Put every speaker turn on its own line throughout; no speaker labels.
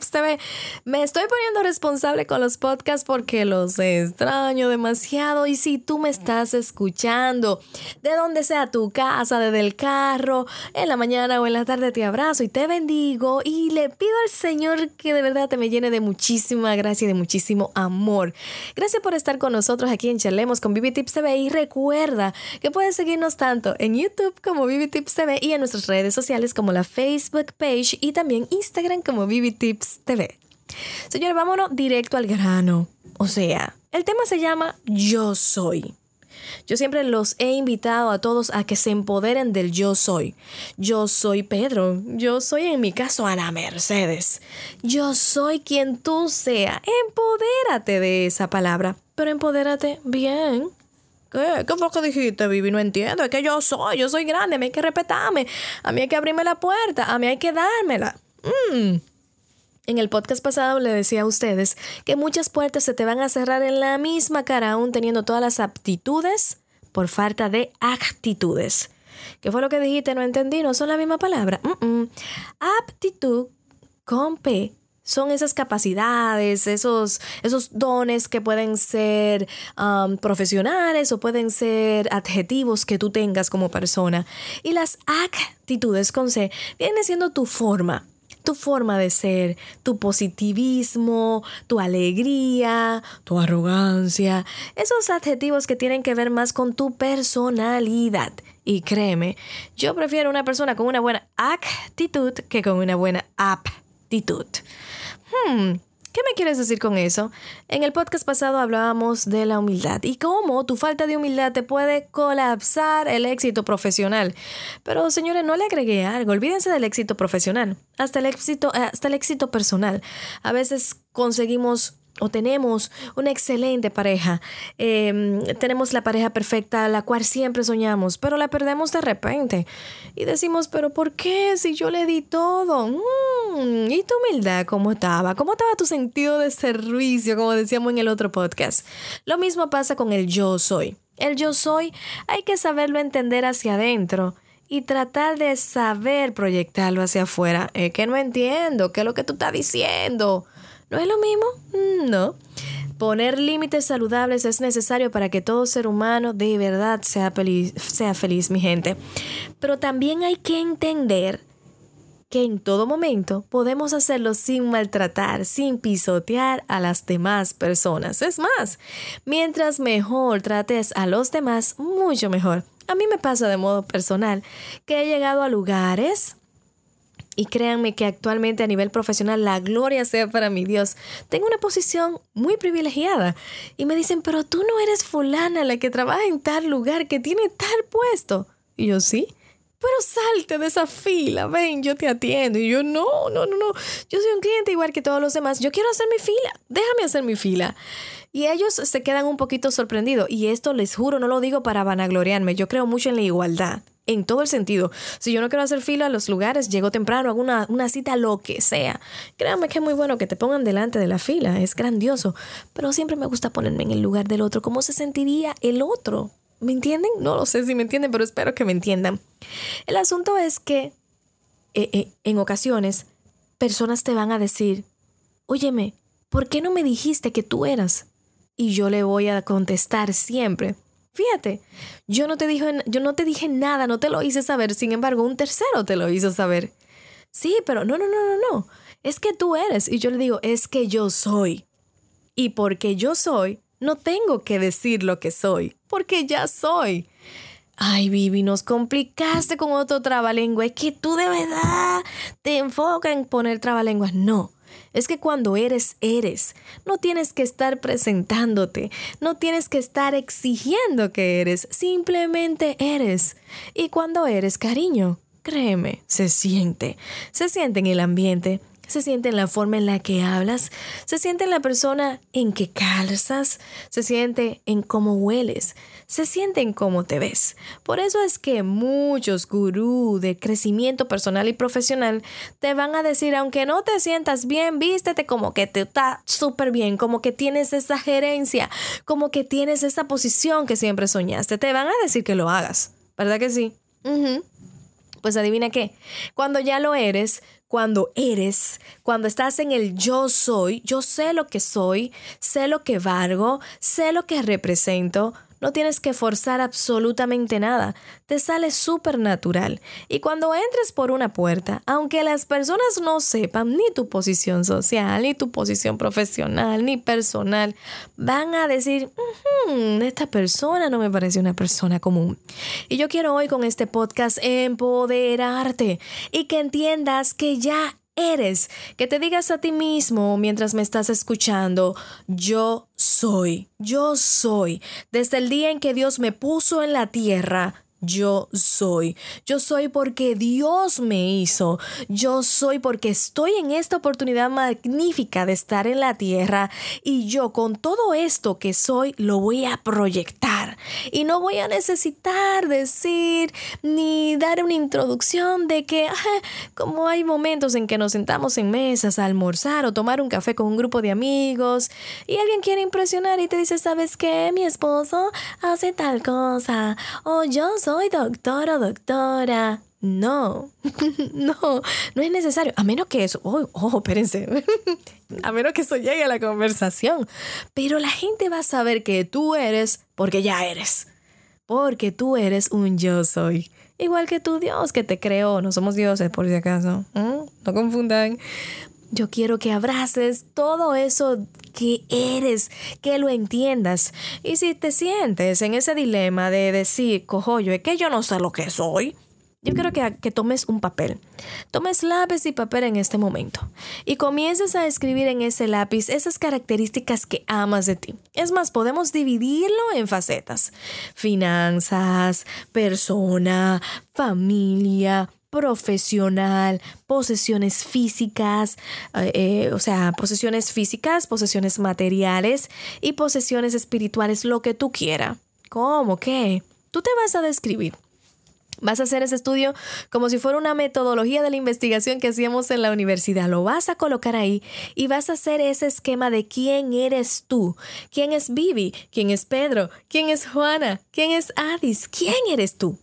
Tips TV. Me estoy poniendo responsable con los podcasts porque los extraño demasiado. Y si tú me estás escuchando, de donde sea tu casa, desde el carro, en la mañana o en la tarde, te abrazo y te bendigo. Y le pido al Señor que de verdad te me llene de muchísima gracia y de muchísimo amor. Gracias por estar con nosotros aquí en Charlemos con Vivi Tips TV. Y recuerda que puedes seguirnos tanto en YouTube como Vivi Tips TV y en nuestras redes sociales como la Facebook page y también Instagram como Vivi Tips TV. Señor, vámonos directo al grano. O sea, el tema se llama Yo soy. Yo siempre los he invitado a todos a que se empoderen del yo soy. Yo soy Pedro. Yo soy en mi caso Ana Mercedes. Yo soy quien tú sea. Empodérate de esa palabra. Pero empodérate bien. ¿Qué? ¿Qué fue lo que dijiste, Vivi? No entiendo. Es que yo soy, yo soy grande, a mí hay que respetarme. A mí hay que abrirme la puerta, a mí hay que dármela. Mm. En el podcast pasado le decía a ustedes que muchas puertas se te van a cerrar en la misma cara aún teniendo todas las aptitudes por falta de actitudes. ¿Qué fue lo que dijiste? No entendí, no son la misma palabra. Aptitud con P son esas capacidades, esos, esos dones que pueden ser um, profesionales o pueden ser adjetivos que tú tengas como persona. Y las actitudes con C vienen siendo tu forma, tu forma de ser, tu positivismo, tu alegría, tu arrogancia, esos adjetivos que tienen que ver más con tu personalidad. Y créeme, yo prefiero una persona con una buena actitud que con una buena aptitud. Hmm, ¿Qué me quieres decir con eso? En el podcast pasado hablábamos de la humildad y cómo tu falta de humildad te puede colapsar el éxito profesional. Pero señores, no le agregué algo, olvídense del éxito profesional, hasta el éxito, hasta el éxito personal. A veces conseguimos o tenemos una excelente pareja, em, tenemos la pareja perfecta, la cual siempre soñamos, pero la perdemos de repente. Y decimos, pero ¿por qué? Si yo le di todo. Mm, ¿Y tu humildad cómo estaba? ¿Cómo estaba tu sentido de servicio, como decíamos en el otro podcast? Lo mismo pasa con el yo soy. El yo soy hay que saberlo entender hacia adentro y tratar de saber proyectarlo hacia afuera. Es que no entiendo, ¿qué es lo que tú estás diciendo? ¿No es lo mismo? Mm, no. Poner límites saludables es necesario para que todo ser humano de verdad sea feliz, sea feliz, mi gente. Pero también hay que entender que en todo momento podemos hacerlo sin maltratar, sin pisotear a las demás personas. Es más, mientras mejor trates a los demás, mucho mejor. A mí me pasa de modo personal que he llegado a lugares y créanme que actualmente a nivel profesional, la gloria sea para mi Dios. Tengo una posición muy privilegiada. Y me dicen, pero tú no eres fulana la que trabaja en tal lugar, que tiene tal puesto. Y yo sí. Pero salte de esa fila, ven, yo te atiendo. Y yo, no, no, no, no. Yo soy un cliente igual que todos los demás. Yo quiero hacer mi fila. Déjame hacer mi fila. Y ellos se quedan un poquito sorprendidos. Y esto les juro, no lo digo para vanagloriarme. Yo creo mucho en la igualdad en todo el sentido. Si yo no quiero hacer fila a los lugares, llego temprano, hago una, una cita, lo que sea. Créanme que es muy bueno que te pongan delante de la fila, es grandioso, pero siempre me gusta ponerme en el lugar del otro. ¿Cómo se sentiría el otro? ¿Me entienden? No lo sé si me entienden, pero espero que me entiendan. El asunto es que eh, eh, en ocasiones personas te van a decir, óyeme, ¿por qué no me dijiste que tú eras? Y yo le voy a contestar siempre, Fíjate, yo no te dije, yo no te dije nada, no te lo hice saber, sin embargo, un tercero te lo hizo saber. Sí, pero no, no, no, no, no. Es que tú eres. Y yo le digo, es que yo soy. Y porque yo soy, no tengo que decir lo que soy, porque ya soy. Ay, Vivi, nos complicaste con otro trabalengua. Es que tú de verdad te enfocas en poner trabalenguas. No. Es que cuando eres, eres. No tienes que estar presentándote, no tienes que estar exigiendo que eres, simplemente eres. Y cuando eres, cariño, créeme, se siente, se siente en el ambiente, se siente en la forma en la que hablas, se siente en la persona en que calzas, se siente en cómo hueles, se siente en cómo te ves. Por eso es que muchos gurús de crecimiento personal y profesional te van a decir, aunque no te sientas bien, vístete como que te está súper bien, como que tienes esa gerencia, como que tienes esa posición que siempre soñaste. Te van a decir que lo hagas, ¿verdad que sí? Pues adivina qué, cuando ya lo eres, cuando eres, cuando estás en el yo soy, yo sé lo que soy, sé lo que valgo, sé lo que represento, no tienes que forzar absolutamente nada, te sale súper natural. Y cuando entres por una puerta, aunque las personas no sepan ni tu posición social, ni tu posición profesional, ni personal, van a decir, esta persona no me parece una persona común. Y yo quiero hoy con este podcast empoderarte y que entiendas que ya eres, que te digas a ti mismo mientras me estás escuchando, yo soy, yo soy. Desde el día en que Dios me puso en la tierra, yo soy. Yo soy porque Dios me hizo. Yo soy porque estoy en esta oportunidad magnífica de estar en la tierra y yo con todo esto que soy lo voy a proyectar. Y no voy a necesitar decir ni dar una introducción de que como hay momentos en que nos sentamos en mesas a almorzar o tomar un café con un grupo de amigos y alguien quiere impresionar y te dice, ¿sabes qué? Mi esposo hace tal cosa o yo soy doctor o doctora. No, no, no es necesario. A menos que eso, oh, oh, espérense, a menos que eso llegue a la conversación. Pero la gente va a saber que tú eres porque ya eres. Porque tú eres un yo soy. Igual que tu Dios que te creó. No somos dioses, por si acaso. No confundan. Yo quiero que abraces todo eso que eres, que lo entiendas. Y si te sientes en ese dilema de decir, cojo yo, es que yo no sé lo que soy, yo quiero que, que, tomes un papel. Tomes lápiz y papel en este momento y comiences a escribir en ese lápiz esas características que amas de ti. Es más, podemos dividirlo en facetas. Finanzas, persona, familia, profesional, posesiones físicas, eh, eh, o sea, posesiones físicas, posesiones materiales y posesiones espirituales, lo que tú quieras. ¿Cómo? ¿Qué? Tú te vas a describir. Vas a hacer ese estudio como si fuera una metodología de la investigación que hacíamos en la universidad. Lo vas a colocar ahí y vas a hacer ese esquema de quién eres tú, quién es Vivi, quién es Pedro, quién es Juana, quién es Adis, quién eres tú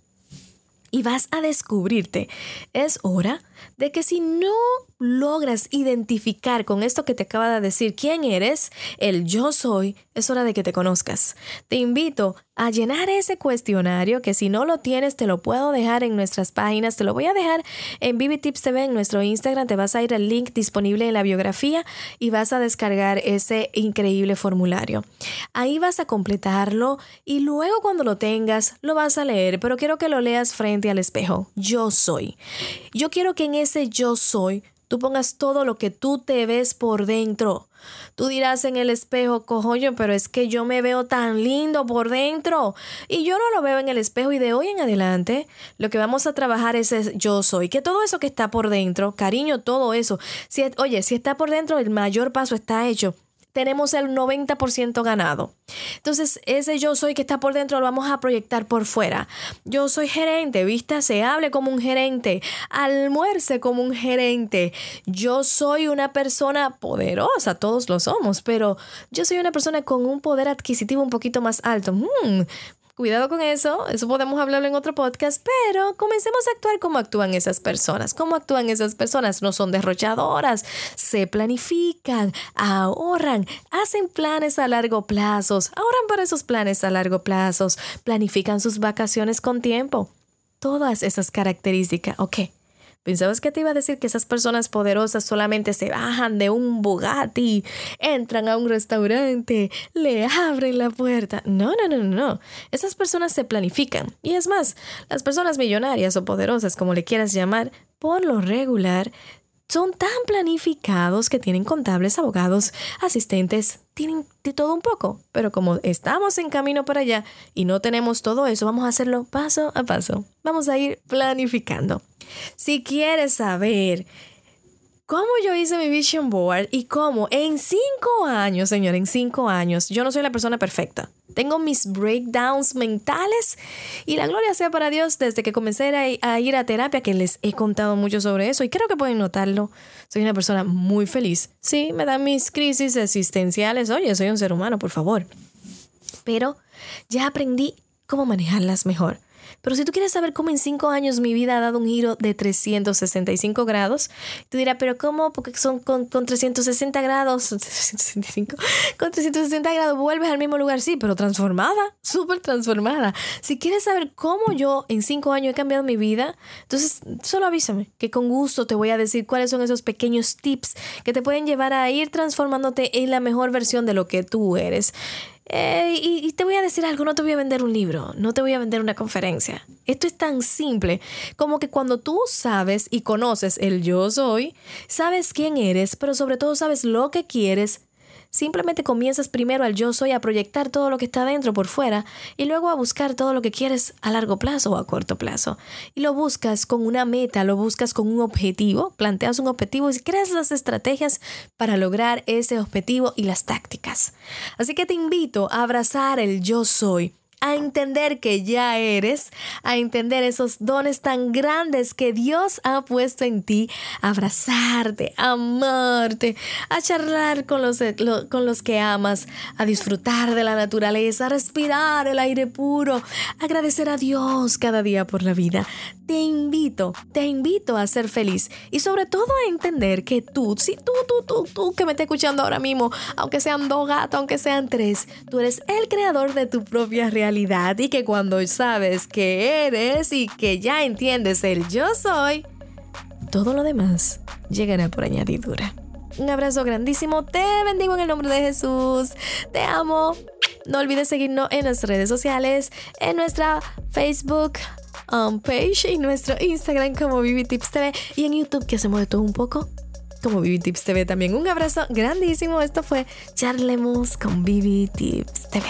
y vas a descubrirte. Es hora de que si no logras identificar con esto que te acaba de decir quién eres, el yo soy, es hora de que te conozcas. Te invito a llenar ese cuestionario que si no lo tienes te lo puedo dejar en nuestras páginas, te lo voy a dejar en Tips TV en nuestro Instagram, te vas a ir al link disponible en la biografía y vas a descargar ese increíble formulario. Ahí vas a completarlo y luego cuando lo tengas lo vas a leer, pero quiero que lo leas frente al espejo. Yo soy. Yo quiero que en ese yo soy tú pongas todo lo que tú te ves por dentro. Tú dirás en el espejo, cojollo, pero es que yo me veo tan lindo por dentro. Y yo no lo veo en el espejo y de hoy en adelante lo que vamos a trabajar es, yo soy. Que todo eso que está por dentro, cariño, todo eso. Si, oye, si está por dentro, el mayor paso está hecho tenemos el 90% ganado. Entonces, ese yo soy que está por dentro lo vamos a proyectar por fuera. Yo soy gerente, vista, se hable como un gerente, almuerce como un gerente. Yo soy una persona poderosa, todos lo somos, pero yo soy una persona con un poder adquisitivo un poquito más alto. Mm, Cuidado con eso, eso podemos hablarlo en otro podcast, pero comencemos a actuar como actúan esas personas. ¿Cómo actúan esas personas? No son derrochadoras, se planifican, ahorran, hacen planes a largo plazo, ahorran para esos planes a largo plazo, planifican sus vacaciones con tiempo. Todas esas características, ok, ¿Pensabas que te iba a decir que esas personas poderosas solamente se bajan de un Bugatti, entran a un restaurante, le abren la puerta? No, no, no, no. Esas personas se planifican. Y es más, las personas millonarias o poderosas, como le quieras llamar, por lo regular, son tan planificados que tienen contables, abogados, asistentes, tienen de todo un poco. Pero como estamos en camino para allá y no tenemos todo eso, vamos a hacerlo paso a paso. Vamos a ir planificando. Si quieres saber cómo yo hice mi vision board y cómo en cinco años, señor, en cinco años, yo no soy la persona perfecta. Tengo mis breakdowns mentales y la gloria sea para Dios desde que comencé a ir a terapia, que les he contado mucho sobre eso y creo que pueden notarlo. Soy una persona muy feliz. Sí, me dan mis crisis existenciales. Oye, soy un ser humano, por favor. Pero ya aprendí cómo manejarlas mejor. Pero si tú quieres saber cómo en cinco años mi vida ha dado un giro de 365 grados, tú dirás, pero ¿cómo? Porque son con, con 360 grados, 365, con 360 grados vuelves al mismo lugar, sí, pero transformada, súper transformada. Si quieres saber cómo yo en cinco años he cambiado mi vida, entonces solo avísame, que con gusto te voy a decir cuáles son esos pequeños tips que te pueden llevar a ir transformándote en la mejor versión de lo que tú eres. Eh, y, te voy a decir algo, no te voy a vender un libro, no te voy a vender una conferencia. Esto es tan simple como que cuando tú sabes y conoces el yo soy, sabes quién eres, pero sobre todo sabes lo que quieres, Simplemente comienzas primero al yo soy a proyectar todo lo que está dentro por fuera y luego a buscar todo lo que quieres a largo plazo o a corto plazo. Y lo buscas con una meta, lo buscas con un objetivo, planteas un objetivo y creas las estrategias para lograr ese objetivo y las tácticas. Así que te invito a abrazar el yo soy a entender que ya eres, a entender esos dones tan grandes que Dios ha puesto en ti, a abrazarte, a amarte, a charlar con los, con los que amas, a disfrutar de la naturaleza, a respirar el aire puro, agradecer a Dios cada día por la vida. Te invito, te invito a ser feliz y sobre todo a entender que tú, si tú, tú, tú, tú que me estás escuchando ahora mismo, aunque sean dos gatos, aunque sean tres, tú eres el creador de tu propia realidad y que cuando sabes que eres y que ya entiendes el yo soy, todo lo demás llegará por añadidura. Un abrazo grandísimo, te bendigo en el nombre de Jesús, te amo. No olvides seguirnos en nuestras redes sociales, en nuestra Facebook um, page y nuestro Instagram como Vivi Tips TV y en YouTube que hacemos de todo un poco como Vivi Tips TV también. Un abrazo grandísimo. Esto fue Charlemos con Vivi Tips TV.